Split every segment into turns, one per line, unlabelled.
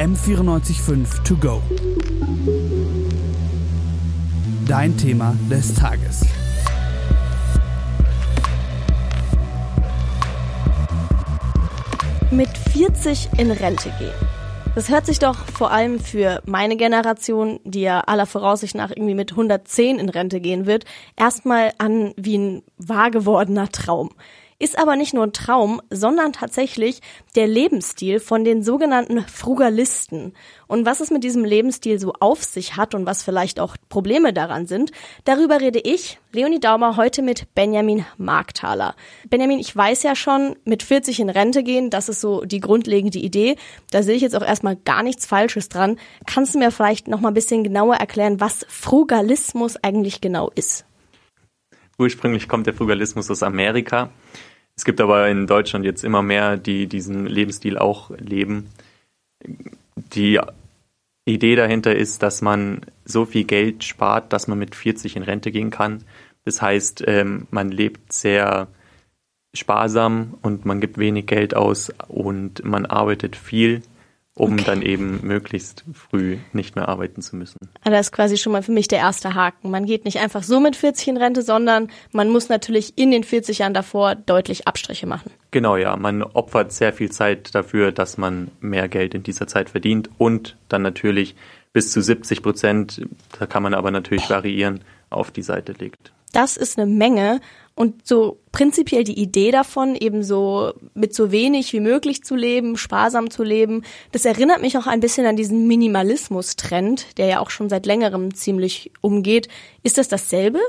M945 To Go. Dein Thema des Tages.
Mit 40 in Rente gehen. Das hört sich doch vor allem für meine Generation, die ja aller Voraussicht nach irgendwie mit 110 in Rente gehen wird, erstmal an wie ein wahr gewordener Traum. Ist aber nicht nur ein Traum, sondern tatsächlich der Lebensstil von den sogenannten Frugalisten. Und was es mit diesem Lebensstil so auf sich hat und was vielleicht auch Probleme daran sind, darüber rede ich, Leonie Daumer, heute mit Benjamin Markthaler. Benjamin, ich weiß ja schon, mit 40 in Rente gehen, das ist so die grundlegende Idee. Da sehe ich jetzt auch erstmal gar nichts Falsches dran. Kannst du mir vielleicht noch mal ein bisschen genauer erklären, was Frugalismus eigentlich genau ist?
Ursprünglich kommt der Frugalismus aus Amerika. Es gibt aber in Deutschland jetzt immer mehr, die diesen Lebensstil auch leben. Die Idee dahinter ist, dass man so viel Geld spart, dass man mit 40 in Rente gehen kann. Das heißt, ähm, man lebt sehr sparsam und man gibt wenig Geld aus und man arbeitet viel um okay. dann eben möglichst früh nicht mehr arbeiten zu müssen.
Also das ist quasi schon mal für mich der erste Haken. Man geht nicht einfach so mit 40 in Rente, sondern man muss natürlich in den 40 Jahren davor deutlich Abstriche machen.
Genau, ja. Man opfert sehr viel Zeit dafür, dass man mehr Geld in dieser Zeit verdient und dann natürlich bis zu 70 Prozent, da kann man aber natürlich variieren, auf die Seite legt.
Das ist eine Menge und so prinzipiell die Idee davon, eben so mit so wenig wie möglich zu leben, sparsam zu leben, das erinnert mich auch ein bisschen an diesen Minimalismus-Trend, der ja auch schon seit längerem ziemlich umgeht. Ist das dasselbe?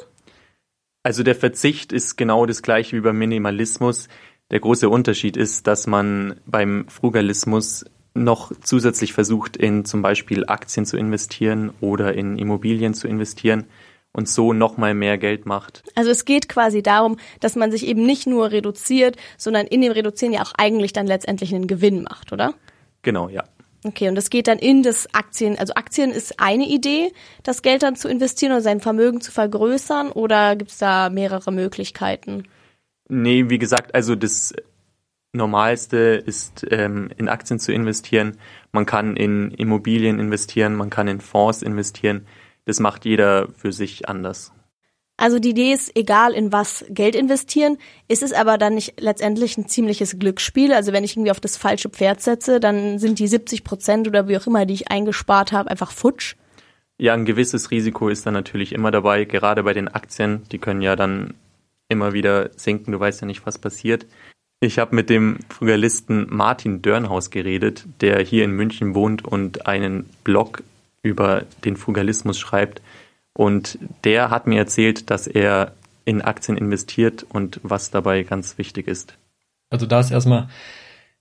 Also der Verzicht ist genau das gleiche wie beim Minimalismus. Der große Unterschied ist, dass man beim Frugalismus noch zusätzlich versucht, in zum Beispiel Aktien zu investieren oder in Immobilien zu investieren und so nochmal mehr Geld macht.
Also es geht quasi darum, dass man sich eben nicht nur reduziert, sondern in dem Reduzieren ja auch eigentlich dann letztendlich einen Gewinn macht, oder?
Genau, ja.
Okay, und das geht dann in das Aktien, also Aktien ist eine Idee, das Geld dann zu investieren oder sein Vermögen zu vergrößern oder gibt es da mehrere Möglichkeiten?
Nee, wie gesagt, also das Normalste ist, ähm, in Aktien zu investieren. Man kann in Immobilien investieren, man kann in Fonds investieren das macht jeder für sich anders.
Also die Idee ist, egal in was Geld investieren, ist es aber dann nicht letztendlich ein ziemliches Glücksspiel. Also wenn ich irgendwie auf das falsche Pferd setze, dann sind die 70 Prozent oder wie auch immer, die ich eingespart habe, einfach futsch.
Ja, ein gewisses Risiko ist dann natürlich immer dabei, gerade bei den Aktien. Die können ja dann immer wieder sinken. Du weißt ja nicht, was passiert. Ich habe mit dem Frugalisten Martin Dörnhaus geredet, der hier in München wohnt und einen Blog über den Frugalismus schreibt. Und der hat mir erzählt, dass er in Aktien investiert und was dabei ganz wichtig ist.
Also da ist erstmal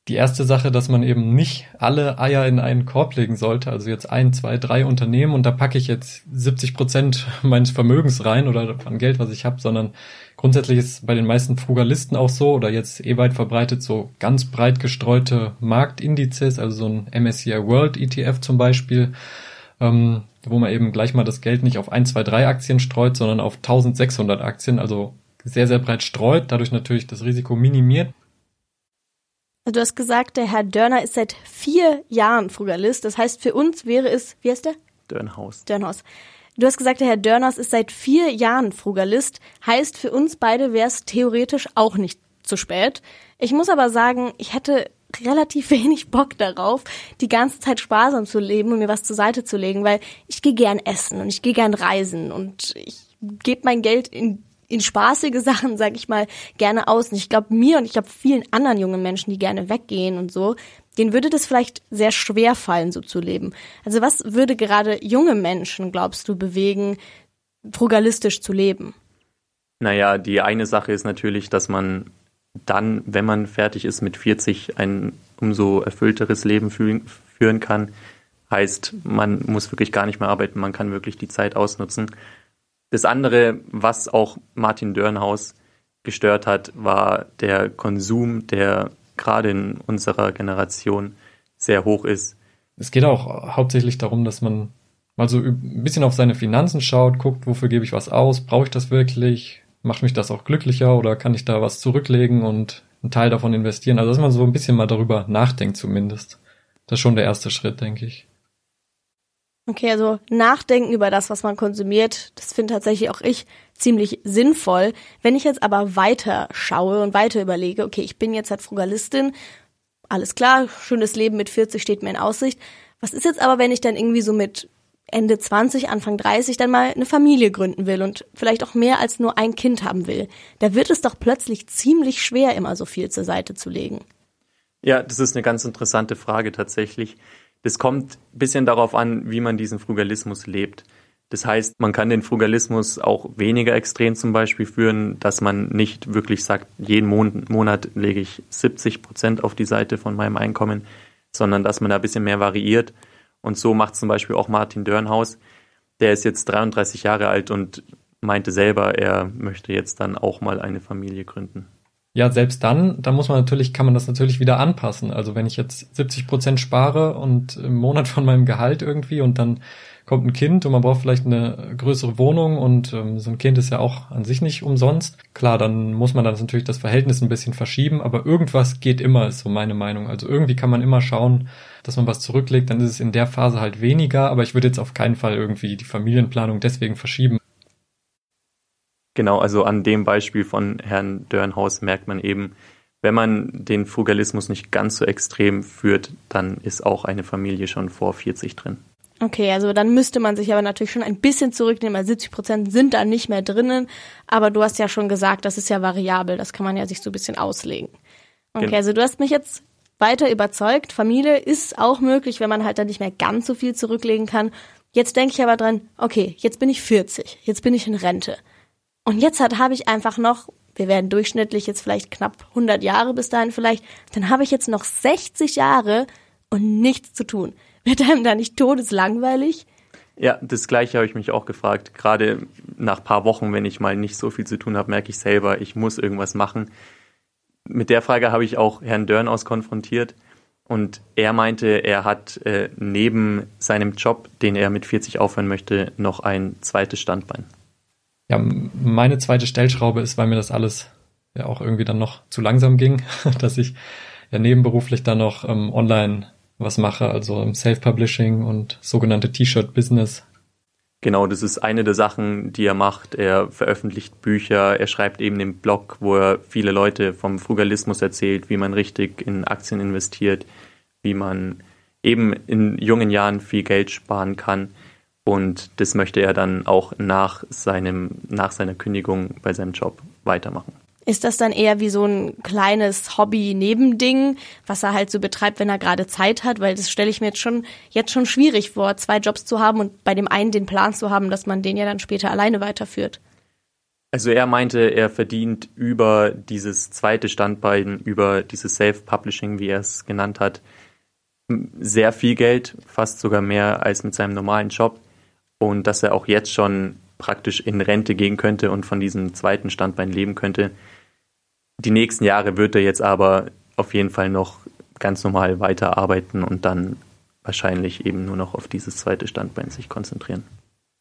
die erste Sache, dass man eben nicht alle Eier in einen Korb legen sollte. Also jetzt ein, zwei, drei Unternehmen und da packe ich jetzt 70 Prozent meines Vermögens rein oder an Geld, was ich habe, sondern grundsätzlich ist bei den meisten Frugalisten auch so oder jetzt eh weit verbreitet so ganz breit gestreute Marktindizes, also so ein MSCI World ETF zum Beispiel ähm, wo man eben gleich mal das Geld nicht auf 1, 2, 3 Aktien streut, sondern auf 1600 Aktien, also sehr, sehr breit streut, dadurch natürlich das Risiko minimiert.
Du hast gesagt, der Herr Dörner ist seit vier Jahren Frugalist. Das heißt, für uns wäre es, wie heißt der?
Dörnhaus.
Dörnhaus. Du hast gesagt, der Herr Dörners ist seit vier Jahren Frugalist. Heißt, für uns beide wäre es theoretisch auch nicht zu spät. Ich muss aber sagen, ich hätte relativ wenig Bock darauf, die ganze Zeit sparsam zu leben und mir was zur Seite zu legen, weil ich gehe gern essen und ich gehe gern reisen und ich gebe mein Geld in in spaßige Sachen, sag ich mal, gerne aus. Und ich glaube, mir und ich glaube vielen anderen jungen Menschen, die gerne weggehen und so, denen würde das vielleicht sehr schwer fallen, so zu leben. Also was würde gerade junge Menschen, glaubst du, bewegen, frugalistisch zu leben?
Naja, die eine Sache ist natürlich, dass man dann, wenn man fertig ist mit 40, ein umso erfüllteres Leben führen kann. Heißt, man muss wirklich gar nicht mehr arbeiten, man kann wirklich die Zeit ausnutzen. Das andere, was auch Martin Dörnhaus gestört hat, war der Konsum, der gerade in unserer Generation sehr hoch ist.
Es geht auch hauptsächlich darum, dass man mal so ein bisschen auf seine Finanzen schaut, guckt, wofür gebe ich was aus, brauche ich das wirklich, macht mich das auch glücklicher oder kann ich da was zurücklegen und einen Teil davon investieren? Also dass man so ein bisschen mal darüber nachdenkt zumindest. Das ist schon der erste Schritt, denke ich.
Okay, also nachdenken über das, was man konsumiert, das finde tatsächlich auch ich ziemlich sinnvoll. Wenn ich jetzt aber weiter schaue und weiter überlege, okay, ich bin jetzt halt Frugalistin, alles klar, schönes Leben mit 40 steht mir in Aussicht. Was ist jetzt aber, wenn ich dann irgendwie so mit Ende 20, Anfang 30 dann mal eine Familie gründen will und vielleicht auch mehr als nur ein Kind haben will? Da wird es doch plötzlich ziemlich schwer, immer so viel zur Seite zu legen.
Ja, das ist eine ganz interessante Frage tatsächlich. Das kommt ein bisschen darauf an, wie man diesen Frugalismus lebt. Das heißt, man kann den Frugalismus auch weniger extrem zum Beispiel führen, dass man nicht wirklich sagt, jeden Monat lege ich 70 Prozent auf die Seite von meinem Einkommen, sondern dass man da ein bisschen mehr variiert. Und so macht zum Beispiel auch Martin Dörnhaus. Der ist jetzt 33 Jahre alt und meinte selber, er möchte jetzt dann auch mal eine Familie gründen.
Ja, selbst dann, da muss man natürlich, kann man das natürlich wieder anpassen. Also wenn ich jetzt 70 Prozent spare und im Monat von meinem Gehalt irgendwie und dann kommt ein Kind und man braucht vielleicht eine größere Wohnung und ähm, so ein Kind ist ja auch an sich nicht umsonst. Klar, dann muss man dann natürlich das Verhältnis ein bisschen verschieben, aber irgendwas geht immer, ist so meine Meinung. Also irgendwie kann man immer schauen, dass man was zurücklegt, dann ist es in der Phase halt weniger, aber ich würde jetzt auf keinen Fall irgendwie die Familienplanung deswegen verschieben.
Genau, also an dem Beispiel von Herrn Dörnhaus merkt man eben, wenn man den Frugalismus nicht ganz so extrem führt, dann ist auch eine Familie schon vor 40 drin.
Okay, also dann müsste man sich aber natürlich schon ein bisschen zurücknehmen, weil 70 Prozent sind da nicht mehr drinnen. Aber du hast ja schon gesagt, das ist ja variabel, das kann man ja sich so ein bisschen auslegen. Okay, genau. also du hast mich jetzt weiter überzeugt. Familie ist auch möglich, wenn man halt dann nicht mehr ganz so viel zurücklegen kann. Jetzt denke ich aber dran, okay, jetzt bin ich 40, jetzt bin ich in Rente. Und jetzt habe ich einfach noch, wir werden durchschnittlich jetzt vielleicht knapp 100 Jahre bis dahin vielleicht, dann habe ich jetzt noch 60 Jahre und nichts zu tun. Wird einem da nicht todeslangweilig?
Ja, das gleiche habe ich mich auch gefragt. Gerade nach paar Wochen, wenn ich mal nicht so viel zu tun habe, merke ich selber, ich muss irgendwas machen. Mit der Frage habe ich auch Herrn Dörnaus konfrontiert und er meinte, er hat äh, neben seinem Job, den er mit 40 aufhören möchte, noch ein zweites Standbein.
Ja, meine zweite Stellschraube ist, weil mir das alles ja auch irgendwie dann noch zu langsam ging, dass ich ja nebenberuflich dann noch ähm, online was mache, also im Self-Publishing und sogenannte T-Shirt-Business.
Genau, das ist eine der Sachen, die er macht. Er veröffentlicht Bücher, er schreibt eben den Blog, wo er viele Leute vom Frugalismus erzählt, wie man richtig in Aktien investiert, wie man eben in jungen Jahren viel Geld sparen kann. Und das möchte er dann auch nach seinem, nach seiner Kündigung bei seinem Job weitermachen.
Ist das dann eher wie so ein kleines Hobby-Nebending, was er halt so betreibt, wenn er gerade Zeit hat? Weil das stelle ich mir jetzt schon, jetzt schon schwierig vor, zwei Jobs zu haben und bei dem einen den Plan zu haben, dass man den ja dann später alleine weiterführt.
Also er meinte, er verdient über dieses zweite Standbein, über dieses Self-Publishing, wie er es genannt hat, sehr viel Geld, fast sogar mehr als mit seinem normalen Job. Und dass er auch jetzt schon praktisch in Rente gehen könnte und von diesem zweiten Standbein leben könnte. Die nächsten Jahre wird er jetzt aber auf jeden Fall noch ganz normal weiterarbeiten und dann wahrscheinlich eben nur noch auf dieses zweite Standbein sich konzentrieren.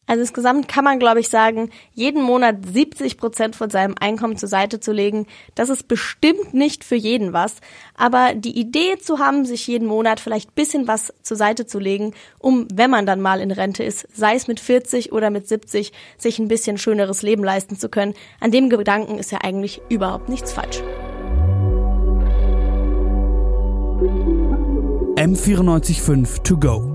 Also insgesamt kann man, glaube ich, sagen, jeden Monat 70 Prozent von seinem Einkommen zur Seite zu legen, das ist bestimmt nicht für jeden was. Aber die Idee zu haben, sich jeden Monat vielleicht bisschen was zur Seite zu legen, um, wenn man dann mal in Rente ist, sei es mit 40 oder mit 70, sich ein bisschen schöneres Leben leisten zu können, an dem Gedanken ist ja eigentlich überhaupt nichts falsch.
M945 to go.